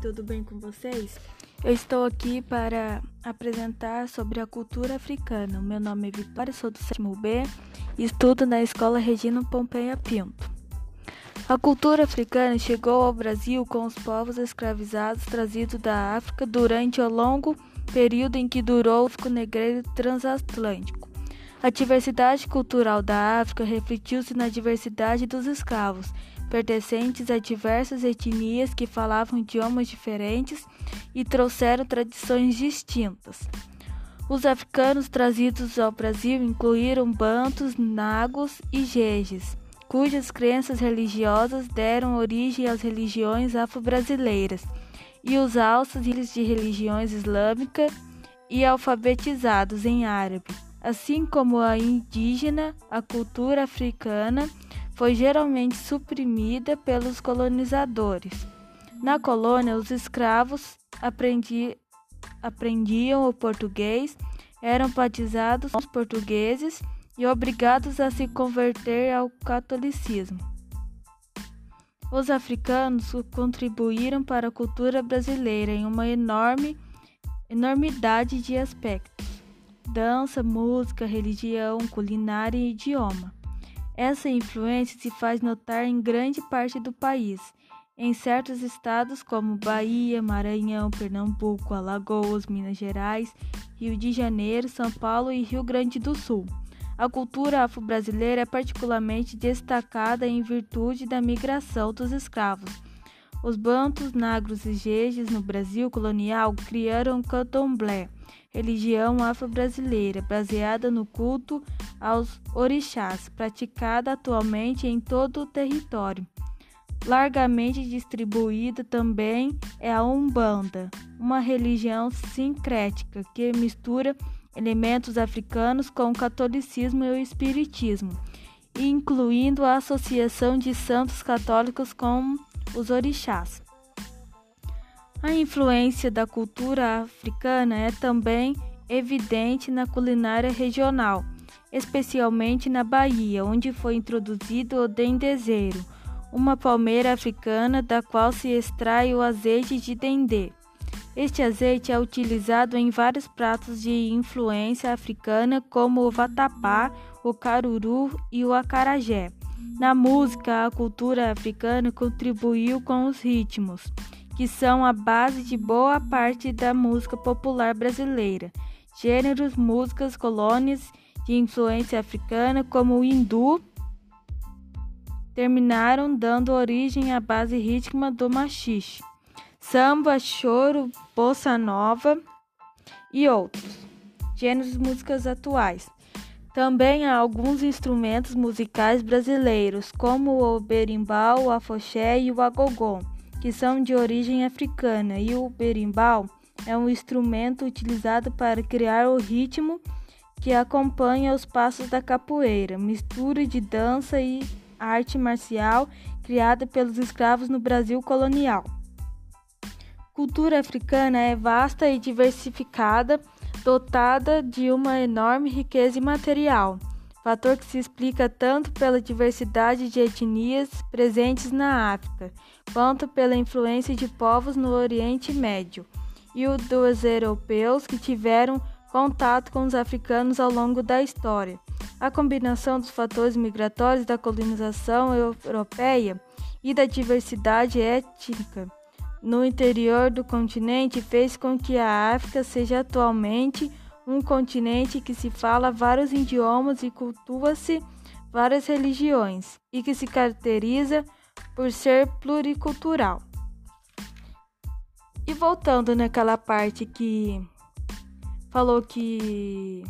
tudo bem com vocês? Eu estou aqui para apresentar sobre a cultura africana. Meu nome é Vitória, sou do sétimo B e estudo na Escola Regina Pompeia Pinto. A cultura africana chegou ao Brasil com os povos escravizados trazidos da África durante o longo período em que durou o negreiro transatlântico. A diversidade cultural da África refletiu-se na diversidade dos escravos pertencentes a diversas etnias que falavam idiomas diferentes e trouxeram tradições distintas. Os africanos trazidos ao Brasil incluíram bantos, nagos e jejes, cujas crenças religiosas deram origem às religiões afro-brasileiras, e os alças de religiões islâmica e alfabetizados em árabe, assim como a indígena, a cultura africana foi geralmente suprimida pelos colonizadores. Na colônia, os escravos aprendi, aprendiam o português, eram batizados portugueses e obrigados a se converter ao catolicismo. Os africanos contribuíram para a cultura brasileira em uma enorme enormidade de aspectos: dança, música, religião, culinária e idioma. Essa influência se faz notar em grande parte do país, em certos estados como Bahia, Maranhão, Pernambuco, Alagoas, Minas Gerais, Rio de Janeiro, São Paulo e Rio Grande do Sul. A cultura afro-brasileira é particularmente destacada em virtude da migração dos escravos. Os bantos, nagros e jejes no Brasil colonial criaram o candomblé, religião afro-brasileira baseada no culto aos orixás, praticada atualmente em todo o território. Largamente distribuída também é a Umbanda, uma religião sincrética que mistura elementos africanos com o catolicismo e o espiritismo, incluindo a associação de santos católicos com os orixás. A influência da cultura africana é também evidente na culinária regional, especialmente na Bahia, onde foi introduzido o dendezeiro, uma palmeira africana da qual se extrai o azeite de dendê. Este azeite é utilizado em vários pratos de influência africana, como o vatapá, o caruru e o acarajé. Na música, a cultura africana contribuiu com os ritmos que são a base de boa parte da música popular brasileira. Gêneros, músicas, colônias de influência africana, como o hindu, terminaram dando origem à base rítmica do machixe, samba, choro, bossa nova e outros gêneros músicas atuais. Também há alguns instrumentos musicais brasileiros, como o berimbau, o afoxé e o agogô que são de origem africana, e o berimbau é um instrumento utilizado para criar o ritmo que acompanha os passos da capoeira, mistura de dança e arte marcial criada pelos escravos no Brasil colonial. Cultura africana é vasta e diversificada, dotada de uma enorme riqueza imaterial fator que se explica tanto pela diversidade de etnias presentes na África, quanto pela influência de povos no Oriente Médio e o dos europeus que tiveram contato com os africanos ao longo da história. A combinação dos fatores migratórios da colonização europeia e da diversidade étnica no interior do continente fez com que a África seja atualmente um continente que se fala vários idiomas e cultua-se várias religiões e que se caracteriza por ser pluricultural. E voltando naquela parte que falou que